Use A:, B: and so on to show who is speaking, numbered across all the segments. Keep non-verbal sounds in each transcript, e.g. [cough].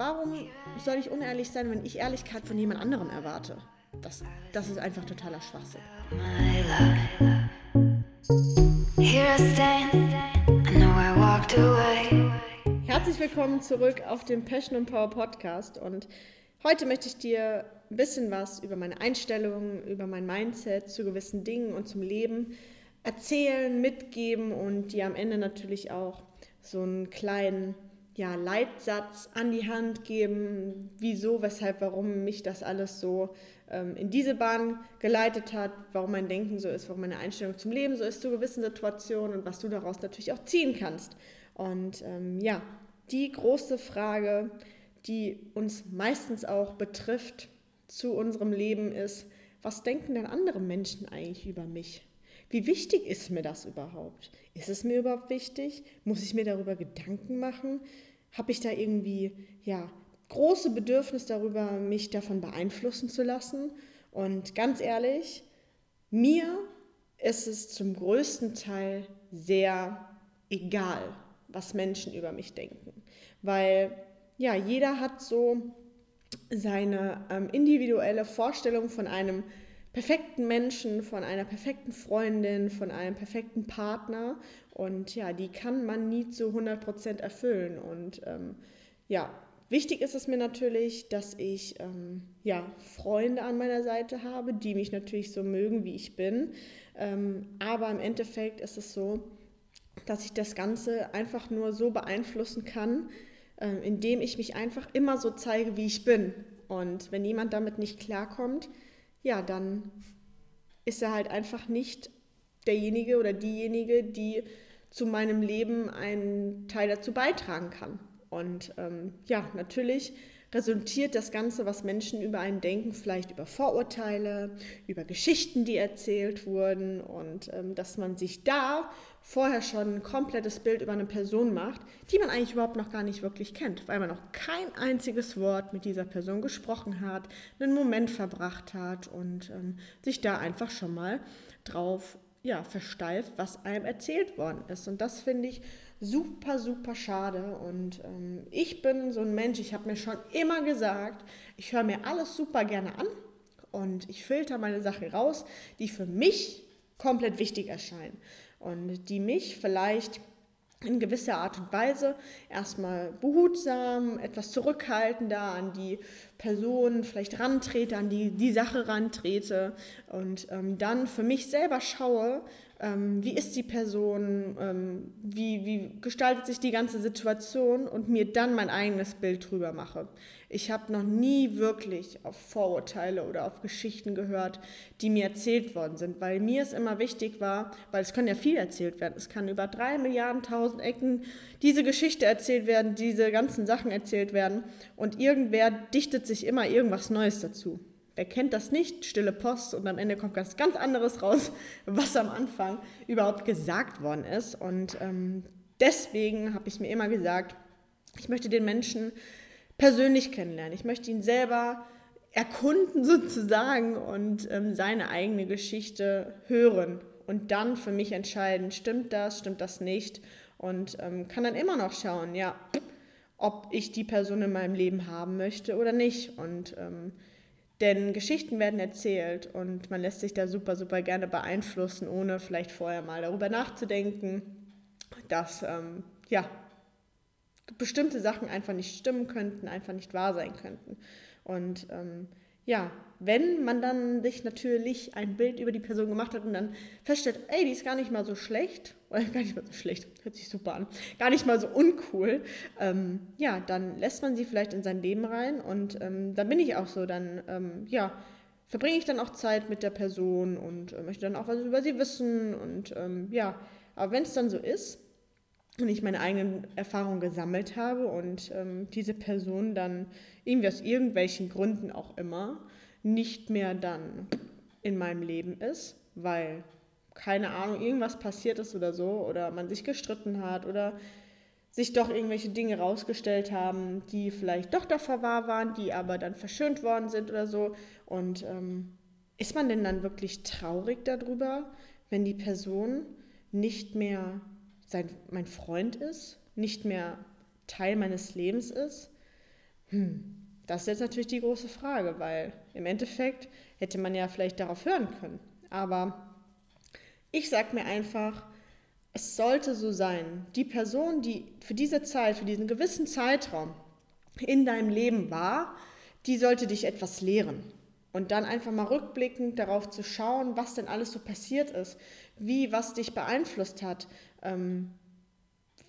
A: warum soll ich unehrlich sein, wenn ich Ehrlichkeit von jemand anderem erwarte? Das, das ist einfach totaler Schwachsinn. Herzlich willkommen zurück auf dem Passion and Power Podcast und heute möchte ich dir ein bisschen was über meine Einstellung, über mein Mindset zu gewissen Dingen und zum Leben erzählen, mitgeben und dir am Ende natürlich auch so einen kleinen ja, Leitsatz an die Hand geben, wieso, weshalb, warum mich das alles so ähm, in diese Bahn geleitet hat, warum mein Denken so ist, warum meine Einstellung zum Leben so ist zu gewissen Situationen und was du daraus natürlich auch ziehen kannst. Und ähm, ja, die große Frage, die uns meistens auch betrifft zu unserem Leben ist, was denken denn andere Menschen eigentlich über mich? Wie wichtig ist mir das überhaupt? Ist es mir überhaupt wichtig? Muss ich mir darüber Gedanken machen? Habe ich da irgendwie, ja, große Bedürfnis darüber, mich davon beeinflussen zu lassen? Und ganz ehrlich, mir ist es zum größten Teil sehr egal, was Menschen über mich denken. Weil ja, jeder hat so seine ähm, individuelle Vorstellung von einem perfekten Menschen, von einer perfekten Freundin, von einem perfekten Partner. Und ja, die kann man nie zu 100% erfüllen. Und ähm, ja, wichtig ist es mir natürlich, dass ich ähm, ja, Freunde an meiner Seite habe, die mich natürlich so mögen, wie ich bin. Ähm, aber im Endeffekt ist es so, dass ich das Ganze einfach nur so beeinflussen kann, äh, indem ich mich einfach immer so zeige, wie ich bin. Und wenn jemand damit nicht klarkommt, ja, dann ist er halt einfach nicht derjenige oder diejenige, die zu meinem Leben einen Teil dazu beitragen kann. Und ähm, ja, natürlich resultiert das Ganze, was Menschen über einen denken, vielleicht über Vorurteile, über Geschichten, die erzählt wurden und ähm, dass man sich da vorher schon ein komplettes Bild über eine Person macht, die man eigentlich überhaupt noch gar nicht wirklich kennt, weil man noch kein einziges Wort mit dieser Person gesprochen hat, einen Moment verbracht hat und ähm, sich da einfach schon mal drauf ja, versteift, was einem erzählt worden ist. Und das finde ich super, super schade. Und ähm, ich bin so ein Mensch, ich habe mir schon immer gesagt, ich höre mir alles super gerne an und ich filter meine Sachen raus, die für mich komplett wichtig erscheinen und die mich vielleicht in gewisser Art und Weise erstmal behutsam, etwas zurückhaltender an die Person vielleicht rantrete, an die, die Sache rantrete und ähm, dann für mich selber schaue, ähm, wie ist die Person, ähm, wie, wie gestaltet sich die ganze Situation und mir dann mein eigenes Bild drüber mache. Ich habe noch nie wirklich auf Vorurteile oder auf Geschichten gehört, die mir erzählt worden sind, weil mir es immer wichtig war, weil es kann ja viel erzählt werden. Es kann über drei Milliarden tausend Ecken diese Geschichte erzählt werden, diese ganzen Sachen erzählt werden und irgendwer dichtet sich immer irgendwas Neues dazu. Wer kennt das nicht? Stille Post und am Ende kommt ganz, ganz anderes raus, [laughs] was am Anfang überhaupt gesagt worden ist. Und ähm, deswegen habe ich mir immer gesagt, ich möchte den Menschen persönlich kennenlernen. Ich möchte ihn selber erkunden [laughs] sozusagen und ähm, seine eigene Geschichte hören und dann für mich entscheiden, stimmt das, stimmt das nicht und ähm, kann dann immer noch schauen, ja, ob ich die Person in meinem Leben haben möchte oder nicht. Und ähm, denn Geschichten werden erzählt und man lässt sich da super, super gerne beeinflussen, ohne vielleicht vorher mal darüber nachzudenken, dass ähm, ja, bestimmte Sachen einfach nicht stimmen könnten, einfach nicht wahr sein könnten. Und ähm, ja, wenn man dann sich natürlich ein Bild über die Person gemacht hat und dann feststellt, ey, die ist gar nicht mal so schlecht, [laughs] oder gar nicht mal so schlecht, hört sich super an, gar nicht mal so uncool, ähm, ja, dann lässt man sie vielleicht in sein Leben rein und ähm, dann bin ich auch so, dann, ähm, ja, verbringe ich dann auch Zeit mit der Person und äh, möchte dann auch was über sie wissen und ähm, ja, aber wenn es dann so ist und ich meine eigenen Erfahrungen gesammelt habe und ähm, diese Person dann irgendwie aus irgendwelchen Gründen auch immer, nicht mehr dann in meinem Leben ist, weil keine Ahnung, irgendwas passiert ist oder so, oder man sich gestritten hat oder sich doch irgendwelche Dinge rausgestellt haben, die vielleicht doch davor wahr waren, die aber dann verschönt worden sind oder so. Und ähm, ist man denn dann wirklich traurig darüber, wenn die Person nicht mehr sein, mein Freund ist, nicht mehr Teil meines Lebens ist? Hm, das ist jetzt natürlich die große Frage, weil im Endeffekt hätte man ja vielleicht darauf hören können. Aber ich sage mir einfach, es sollte so sein, die Person, die für diese Zeit, für diesen gewissen Zeitraum in deinem Leben war, die sollte dich etwas lehren. Und dann einfach mal rückblickend darauf zu schauen, was denn alles so passiert ist, wie was dich beeinflusst hat, ähm,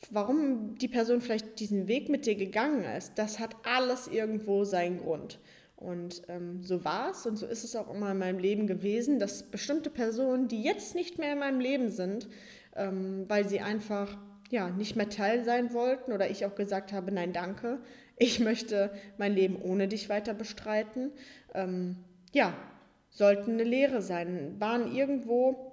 A: warum die Person vielleicht diesen Weg mit dir gegangen ist, das hat alles irgendwo seinen Grund. Und ähm, so war es und so ist es auch immer in meinem Leben gewesen, dass bestimmte Personen, die jetzt nicht mehr in meinem Leben sind, ähm, weil sie einfach ja, nicht mehr Teil sein wollten oder ich auch gesagt habe, nein, danke, ich möchte mein Leben ohne dich weiter bestreiten, ähm, ja, sollten eine Lehre sein, waren irgendwo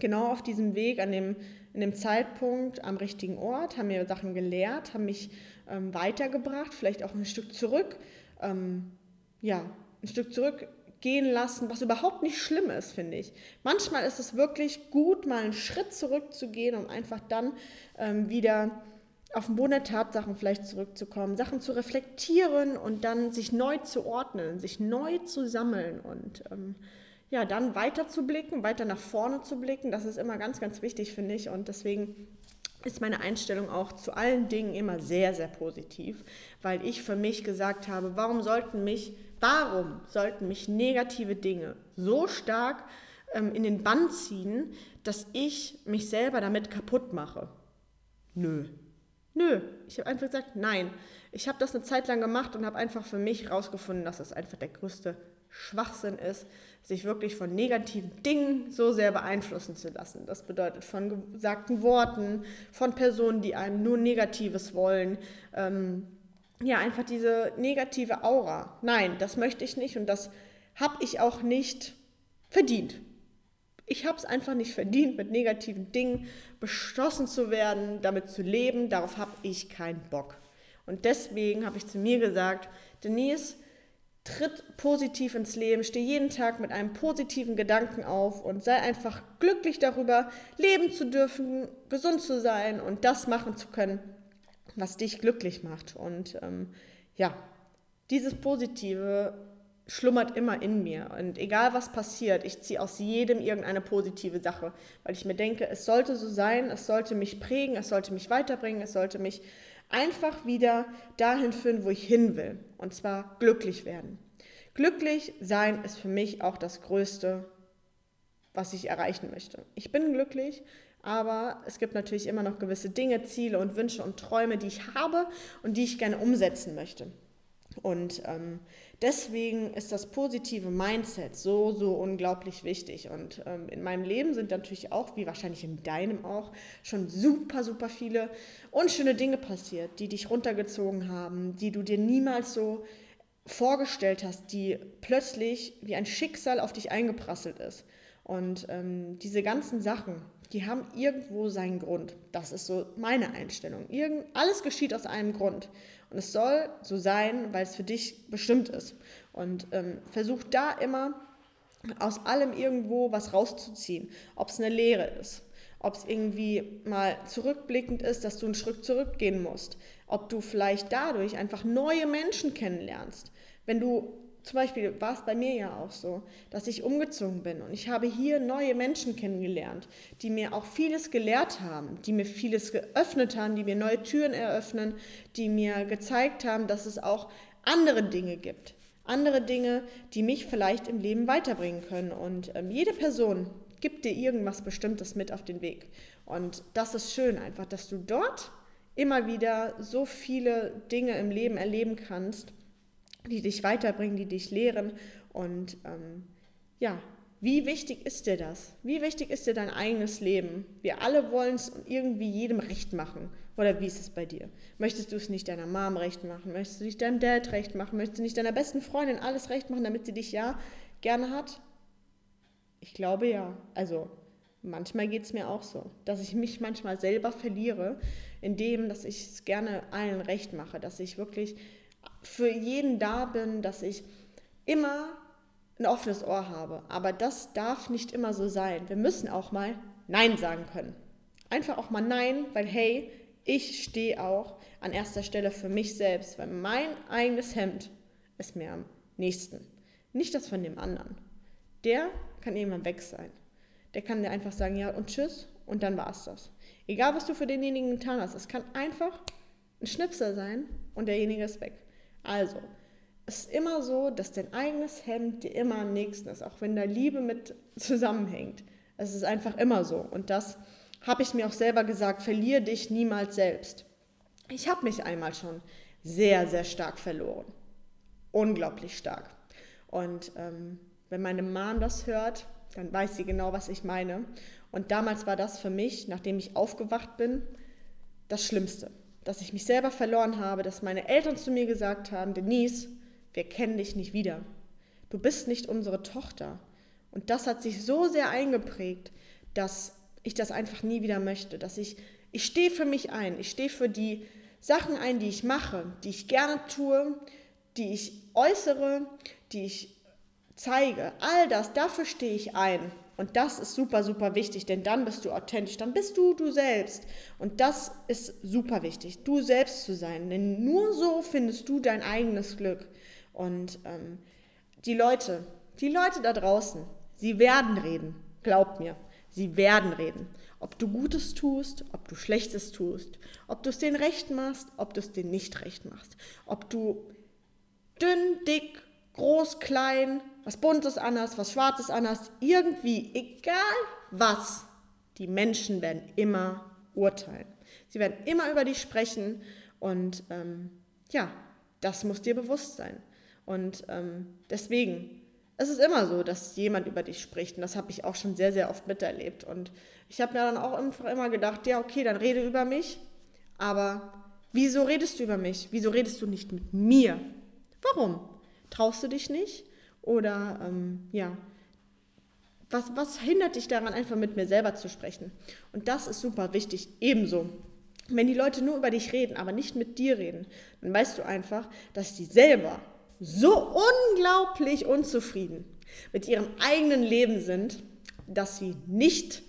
A: genau auf diesem Weg, an dem, in dem Zeitpunkt am richtigen Ort, haben mir Sachen gelehrt, haben mich ähm, weitergebracht, vielleicht auch ein Stück zurück. Ähm, ja, ein Stück zurückgehen lassen, was überhaupt nicht schlimm ist, finde ich. Manchmal ist es wirklich gut, mal einen Schritt zurückzugehen, um einfach dann ähm, wieder auf den Boden der Tatsachen vielleicht zurückzukommen, Sachen zu reflektieren und dann sich neu zu ordnen, sich neu zu sammeln und ähm, ja, dann weiter zu blicken, weiter nach vorne zu blicken. Das ist immer ganz, ganz wichtig, finde ich. Und deswegen ist meine Einstellung auch zu allen Dingen immer sehr, sehr positiv, weil ich für mich gesagt habe, warum sollten mich Warum sollten mich negative Dinge so stark ähm, in den Bann ziehen, dass ich mich selber damit kaputt mache? Nö. Nö. Ich habe einfach gesagt, nein. Ich habe das eine Zeit lang gemacht und habe einfach für mich herausgefunden, dass das einfach der größte Schwachsinn ist, sich wirklich von negativen Dingen so sehr beeinflussen zu lassen. Das bedeutet von gesagten Worten, von Personen, die einem nur Negatives wollen. Ähm, ja, einfach diese negative Aura. Nein, das möchte ich nicht und das habe ich auch nicht verdient. Ich habe es einfach nicht verdient, mit negativen Dingen beschlossen zu werden, damit zu leben. Darauf habe ich keinen Bock. Und deswegen habe ich zu mir gesagt, Denise, tritt positiv ins Leben, steh jeden Tag mit einem positiven Gedanken auf und sei einfach glücklich darüber, leben zu dürfen, gesund zu sein und das machen zu können, was dich glücklich macht. Und ähm, ja, dieses Positive schlummert immer in mir. Und egal was passiert, ich ziehe aus jedem irgendeine positive Sache, weil ich mir denke, es sollte so sein, es sollte mich prägen, es sollte mich weiterbringen, es sollte mich einfach wieder dahin führen, wo ich hin will. Und zwar glücklich werden. Glücklich sein ist für mich auch das Größte, was ich erreichen möchte. Ich bin glücklich, aber es gibt natürlich immer noch gewisse Dinge, Ziele und Wünsche und Träume, die ich habe und die ich gerne umsetzen möchte. Und ähm, deswegen ist das positive Mindset so, so unglaublich wichtig. Und ähm, in meinem Leben sind natürlich auch, wie wahrscheinlich in deinem auch, schon super, super viele unschöne Dinge passiert, die dich runtergezogen haben, die du dir niemals so vorgestellt hast, die plötzlich wie ein Schicksal auf dich eingeprasselt ist. Und ähm, diese ganzen Sachen, die haben irgendwo seinen Grund. Das ist so meine Einstellung. Irgend, alles geschieht aus einem Grund. Und es soll so sein, weil es für dich bestimmt ist. Und ähm, versuch da immer aus allem irgendwo was rauszuziehen. Ob es eine Lehre ist, ob es irgendwie mal zurückblickend ist, dass du einen Schritt zurückgehen musst, ob du vielleicht dadurch einfach neue Menschen kennenlernst. Wenn du zum Beispiel war es bei mir ja auch so, dass ich umgezogen bin und ich habe hier neue Menschen kennengelernt, die mir auch vieles gelehrt haben, die mir vieles geöffnet haben, die mir neue Türen eröffnen, die mir gezeigt haben, dass es auch andere Dinge gibt. Andere Dinge, die mich vielleicht im Leben weiterbringen können. Und ähm, jede Person gibt dir irgendwas Bestimmtes mit auf den Weg. Und das ist schön einfach, dass du dort immer wieder so viele Dinge im Leben erleben kannst die dich weiterbringen, die dich lehren. Und ähm, ja, wie wichtig ist dir das? Wie wichtig ist dir dein eigenes Leben? Wir alle wollen es irgendwie jedem recht machen. Oder wie ist es bei dir? Möchtest du es nicht deiner Mom recht machen? Möchtest du nicht deinem Dad recht machen? Möchtest du nicht deiner besten Freundin alles recht machen, damit sie dich ja gerne hat? Ich glaube ja. Also manchmal geht es mir auch so, dass ich mich manchmal selber verliere, indem, dass ich es gerne allen recht mache, dass ich wirklich für jeden da bin, dass ich immer ein offenes Ohr habe. Aber das darf nicht immer so sein. Wir müssen auch mal Nein sagen können. Einfach auch mal Nein, weil hey, ich stehe auch an erster Stelle für mich selbst, weil mein eigenes Hemd ist mir am nächsten. Nicht das von dem anderen. Der kann irgendwann weg sein. Der kann dir einfach sagen, ja und tschüss und dann war es das. Egal, was du für denjenigen getan hast, es kann einfach ein Schnipsel sein und derjenige ist weg. Also, es ist immer so, dass dein eigenes Hemd dir immer am nächsten ist, auch wenn da Liebe mit zusammenhängt. Es ist einfach immer so. Und das habe ich mir auch selber gesagt, verliere dich niemals selbst. Ich habe mich einmal schon sehr, sehr stark verloren. Unglaublich stark. Und ähm, wenn meine Mom das hört, dann weiß sie genau, was ich meine. Und damals war das für mich, nachdem ich aufgewacht bin, das Schlimmste. Dass ich mich selber verloren habe, dass meine Eltern zu mir gesagt haben, Denise, wir kennen dich nicht wieder. Du bist nicht unsere Tochter. Und das hat sich so sehr eingeprägt, dass ich das einfach nie wieder möchte. Dass ich, ich stehe für mich ein. Ich stehe für die Sachen ein, die ich mache, die ich gerne tue, die ich äußere, die ich zeige. All das, dafür stehe ich ein. Und das ist super, super wichtig, denn dann bist du authentisch, dann bist du du selbst. Und das ist super wichtig, du selbst zu sein, denn nur so findest du dein eigenes Glück. Und ähm, die Leute, die Leute da draußen, sie werden reden, glaub mir, sie werden reden. Ob du Gutes tust, ob du Schlechtes tust, ob du es denen recht machst, ob du es denen nicht recht machst, ob du dünn, dick, groß, klein, was Buntes anhast, was Schwarzes anhast, irgendwie, egal was, die Menschen werden immer urteilen. Sie werden immer über dich sprechen und ähm, ja, das muss dir bewusst sein. Und ähm, deswegen, es ist immer so, dass jemand über dich spricht und das habe ich auch schon sehr, sehr oft miterlebt. Und ich habe mir dann auch einfach immer gedacht, ja, okay, dann rede über mich, aber wieso redest du über mich? Wieso redest du nicht mit mir? Warum? Traust du dich nicht? Oder ähm, ja, was, was hindert dich daran, einfach mit mir selber zu sprechen? Und das ist super wichtig, ebenso. Wenn die Leute nur über dich reden, aber nicht mit dir reden, dann weißt du einfach, dass die selber so unglaublich unzufrieden mit ihrem eigenen Leben sind, dass sie nicht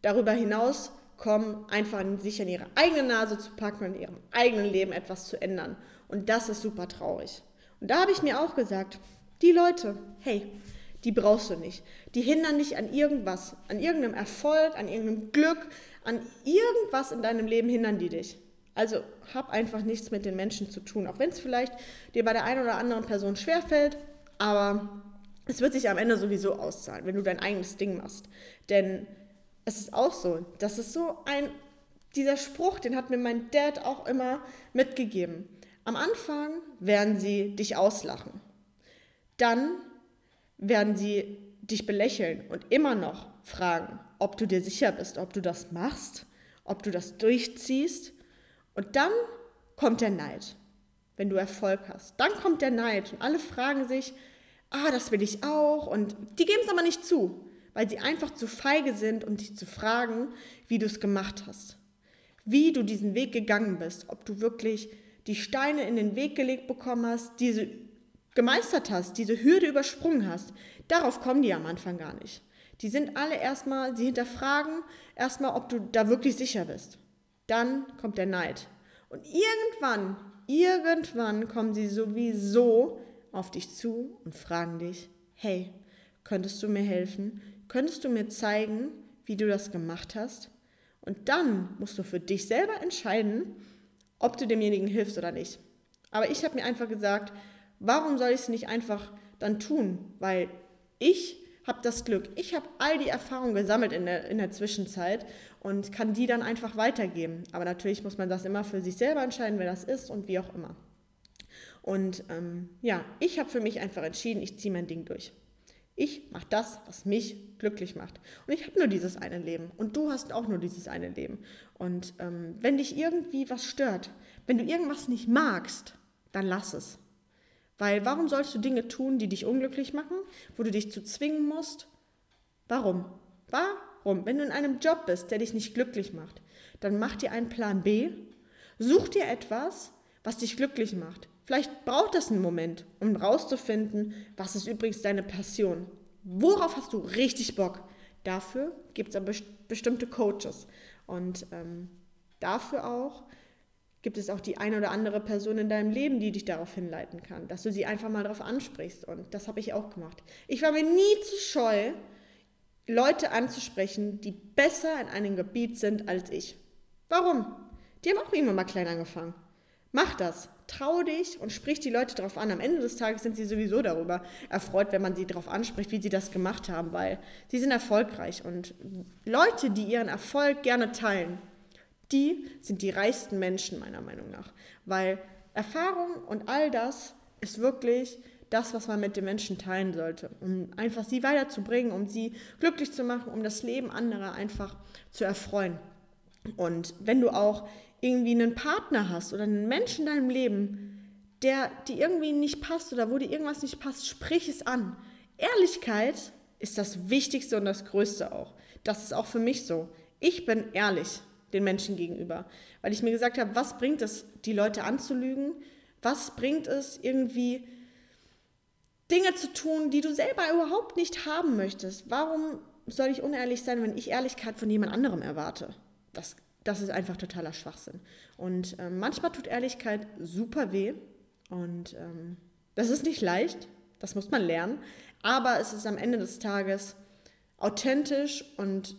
A: darüber hinaus kommen, einfach sich an ihre eigene Nase zu packen und in ihrem eigenen Leben etwas zu ändern. Und das ist super traurig. Und da habe ich mir auch gesagt, die Leute, hey, die brauchst du nicht. Die hindern dich an irgendwas, an irgendeinem Erfolg, an irgendeinem Glück, an irgendwas in deinem Leben hindern die dich. Also hab einfach nichts mit den Menschen zu tun, auch wenn es vielleicht dir bei der einen oder anderen Person schwerfällt, aber es wird sich am Ende sowieso auszahlen, wenn du dein eigenes Ding machst. Denn es ist auch so, das ist so ein, dieser Spruch, den hat mir mein Dad auch immer mitgegeben. Am Anfang werden sie dich auslachen. Dann werden sie dich belächeln und immer noch fragen, ob du dir sicher bist, ob du das machst, ob du das durchziehst. Und dann kommt der Neid, wenn du Erfolg hast. Dann kommt der Neid und alle fragen sich, ah, das will ich auch. Und die geben es aber nicht zu, weil sie einfach zu feige sind, um dich zu fragen, wie du es gemacht hast. Wie du diesen Weg gegangen bist, ob du wirklich die Steine in den Weg gelegt bekommen hast, diese gemeistert hast, diese Hürde übersprungen hast. Darauf kommen die am Anfang gar nicht. Die sind alle erstmal, sie hinterfragen erstmal, ob du da wirklich sicher bist. Dann kommt der Neid. Und irgendwann, irgendwann kommen sie sowieso auf dich zu und fragen dich, hey, könntest du mir helfen? Könntest du mir zeigen, wie du das gemacht hast? Und dann musst du für dich selber entscheiden, ob du demjenigen hilfst oder nicht. Aber ich habe mir einfach gesagt, warum soll ich es nicht einfach dann tun? Weil ich habe das Glück, ich habe all die Erfahrungen gesammelt in der, in der Zwischenzeit und kann die dann einfach weitergeben. Aber natürlich muss man das immer für sich selber entscheiden, wer das ist und wie auch immer. Und ähm, ja, ich habe für mich einfach entschieden, ich ziehe mein Ding durch. Ich mache das, was mich glücklich macht. Und ich habe nur dieses eine Leben. Und du hast auch nur dieses eine Leben. Und ähm, wenn dich irgendwie was stört, wenn du irgendwas nicht magst, dann lass es. Weil warum sollst du Dinge tun, die dich unglücklich machen, wo du dich zu zwingen musst? Warum? Warum? Wenn du in einem Job bist, der dich nicht glücklich macht, dann mach dir einen Plan B, such dir etwas, was dich glücklich macht. Vielleicht braucht das einen Moment, um rauszufinden, was ist übrigens deine Passion. Worauf hast du richtig Bock? Dafür gibt es aber bestimmte Coaches. Und ähm, dafür auch gibt es auch die eine oder andere Person in deinem Leben, die dich darauf hinleiten kann, dass du sie einfach mal darauf ansprichst. Und das habe ich auch gemacht. Ich war mir nie zu scheu, Leute anzusprechen, die besser in einem Gebiet sind als ich. Warum? Die haben auch immer mal klein angefangen. Mach das. Trau dich und sprich die Leute darauf an. Am Ende des Tages sind sie sowieso darüber erfreut, wenn man sie darauf anspricht, wie sie das gemacht haben, weil sie sind erfolgreich. Und Leute, die ihren Erfolg gerne teilen, die sind die reichsten Menschen meiner Meinung nach. Weil Erfahrung und all das ist wirklich das, was man mit den Menschen teilen sollte, um einfach sie weiterzubringen, um sie glücklich zu machen, um das Leben anderer einfach zu erfreuen. Und wenn du auch irgendwie einen Partner hast oder einen Menschen in deinem Leben, der dir irgendwie nicht passt oder wo dir irgendwas nicht passt, sprich es an. Ehrlichkeit ist das Wichtigste und das Größte auch. Das ist auch für mich so. Ich bin ehrlich den Menschen gegenüber, weil ich mir gesagt habe, was bringt es, die Leute anzulügen? Was bringt es irgendwie Dinge zu tun, die du selber überhaupt nicht haben möchtest? Warum soll ich unehrlich sein, wenn ich Ehrlichkeit von jemand anderem erwarte? Das, das ist einfach totaler Schwachsinn. Und ähm, manchmal tut Ehrlichkeit super weh. Und ähm, das ist nicht leicht, das muss man lernen. Aber es ist am Ende des Tages authentisch und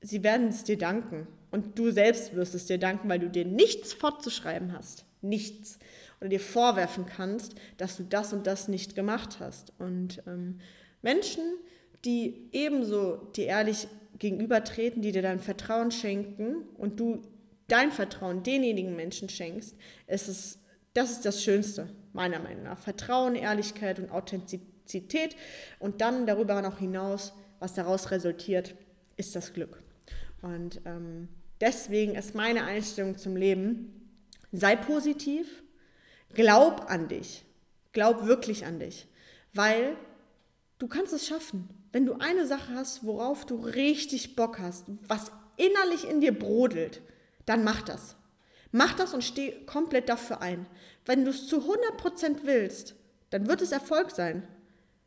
A: sie werden es dir danken. Und du selbst wirst es dir danken, weil du dir nichts fortzuschreiben hast. Nichts. Oder dir vorwerfen kannst, dass du das und das nicht gemacht hast. Und ähm, Menschen, die ebenso dir ehrlich gegenübertreten, die dir dein Vertrauen schenken und du dein Vertrauen denjenigen Menschen schenkst, ist es, das ist das Schönste, meiner Meinung nach. Vertrauen, Ehrlichkeit und Authentizität und dann darüber noch hinaus, was daraus resultiert, ist das Glück. Und ähm, deswegen ist meine Einstellung zum Leben, sei positiv, glaub an dich, glaub wirklich an dich, weil du kannst es schaffen. Wenn du eine Sache hast, worauf du richtig Bock hast, was innerlich in dir brodelt, dann mach das. Mach das und steh komplett dafür ein. Wenn du es zu 100% willst, dann wird es Erfolg sein.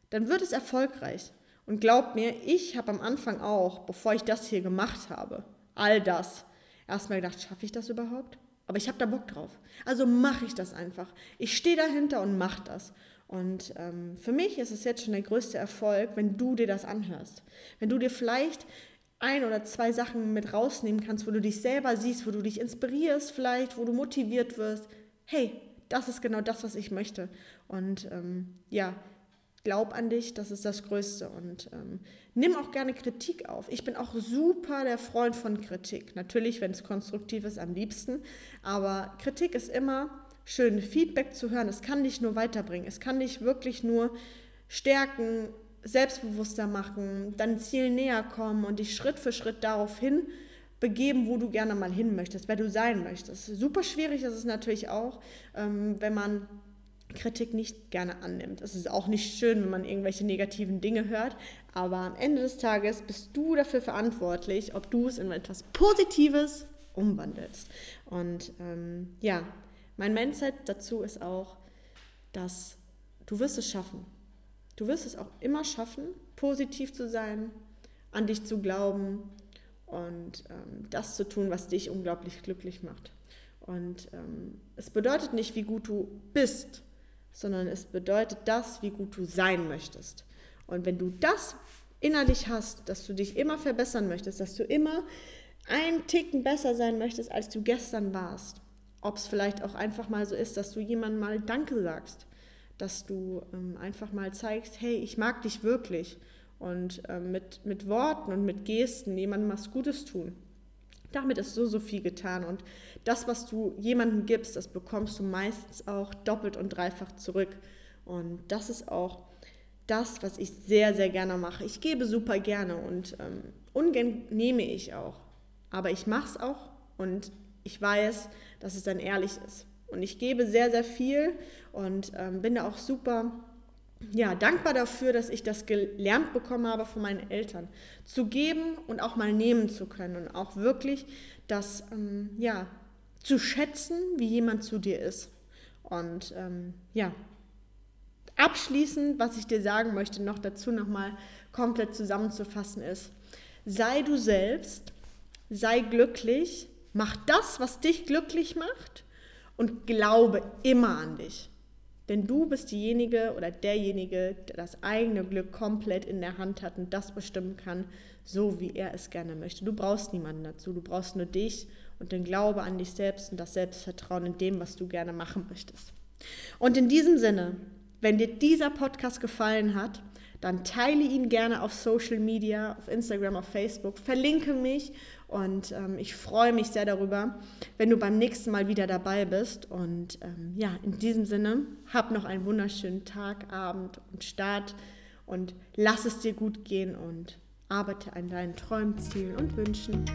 A: Dann wird es erfolgreich. Und glaub mir, ich habe am Anfang auch, bevor ich das hier gemacht habe, all das, erstmal gedacht, schaffe ich das überhaupt? Aber ich habe da Bock drauf. Also mache ich das einfach. Ich stehe dahinter und mache das. Und ähm, für mich ist es jetzt schon der größte Erfolg, wenn du dir das anhörst. Wenn du dir vielleicht ein oder zwei Sachen mit rausnehmen kannst, wo du dich selber siehst, wo du dich inspirierst vielleicht, wo du motiviert wirst. Hey, das ist genau das, was ich möchte. Und ähm, ja, glaub an dich, das ist das Größte. Und ähm, nimm auch gerne Kritik auf. Ich bin auch super der Freund von Kritik. Natürlich, wenn es konstruktiv ist, am liebsten. Aber Kritik ist immer schön, Feedback zu hören. Es kann dich nur weiterbringen. Es kann dich wirklich nur stärken, selbstbewusster machen, dein Ziel näher kommen und dich Schritt für Schritt darauf hin begeben, wo du gerne mal hin möchtest, wer du sein möchtest. Super schwierig ist es natürlich auch, ähm, wenn man Kritik nicht gerne annimmt. Es ist auch nicht schön, wenn man irgendwelche negativen Dinge hört, aber am Ende des Tages bist du dafür verantwortlich, ob du es in etwas Positives umwandelst. Und ähm, ja, mein Mindset dazu ist auch, dass du wirst es schaffen. Du wirst es auch immer schaffen, positiv zu sein, an dich zu glauben und ähm, das zu tun, was dich unglaublich glücklich macht. Und ähm, es bedeutet nicht, wie gut du bist, sondern es bedeutet das, wie gut du sein möchtest. Und wenn du das innerlich hast, dass du dich immer verbessern möchtest, dass du immer einen Ticken besser sein möchtest, als du gestern warst, ob es vielleicht auch einfach mal so ist, dass du jemandem mal Danke sagst, dass du ähm, einfach mal zeigst, hey, ich mag dich wirklich und ähm, mit, mit Worten und mit Gesten jemandem was Gutes tun. Damit ist so, so viel getan. Und das, was du jemandem gibst, das bekommst du meistens auch doppelt und dreifach zurück. Und das ist auch das, was ich sehr, sehr gerne mache. Ich gebe super gerne und ähm, ungern nehme ich auch. Aber ich mache es auch und ich weiß, dass es dann ehrlich ist. Und ich gebe sehr, sehr viel und ähm, bin da auch super ja, dankbar dafür, dass ich das gelernt bekommen habe von meinen Eltern. Zu geben und auch mal nehmen zu können und auch wirklich das ähm, ja, zu schätzen, wie jemand zu dir ist. Und ähm, ja, abschließend, was ich dir sagen möchte, noch dazu nochmal komplett zusammenzufassen ist, sei du selbst, sei glücklich, mach das, was dich glücklich macht und glaube immer an dich. Denn du bist diejenige oder derjenige, der das eigene Glück komplett in der Hand hat und das bestimmen kann, so wie er es gerne möchte. Du brauchst niemanden dazu, du brauchst nur dich und den Glaube an dich selbst und das Selbstvertrauen in dem, was du gerne machen möchtest. Und in diesem Sinne, wenn dir dieser Podcast gefallen hat, dann teile ihn gerne auf Social Media, auf Instagram, auf Facebook, verlinke mich und ähm, ich freue mich sehr darüber, wenn du beim nächsten Mal wieder dabei bist. Und ähm, ja, in diesem Sinne, hab noch einen wunderschönen Tag, Abend und Start und lass es dir gut gehen und arbeite an deinen Träumen, Zielen und Wünschen.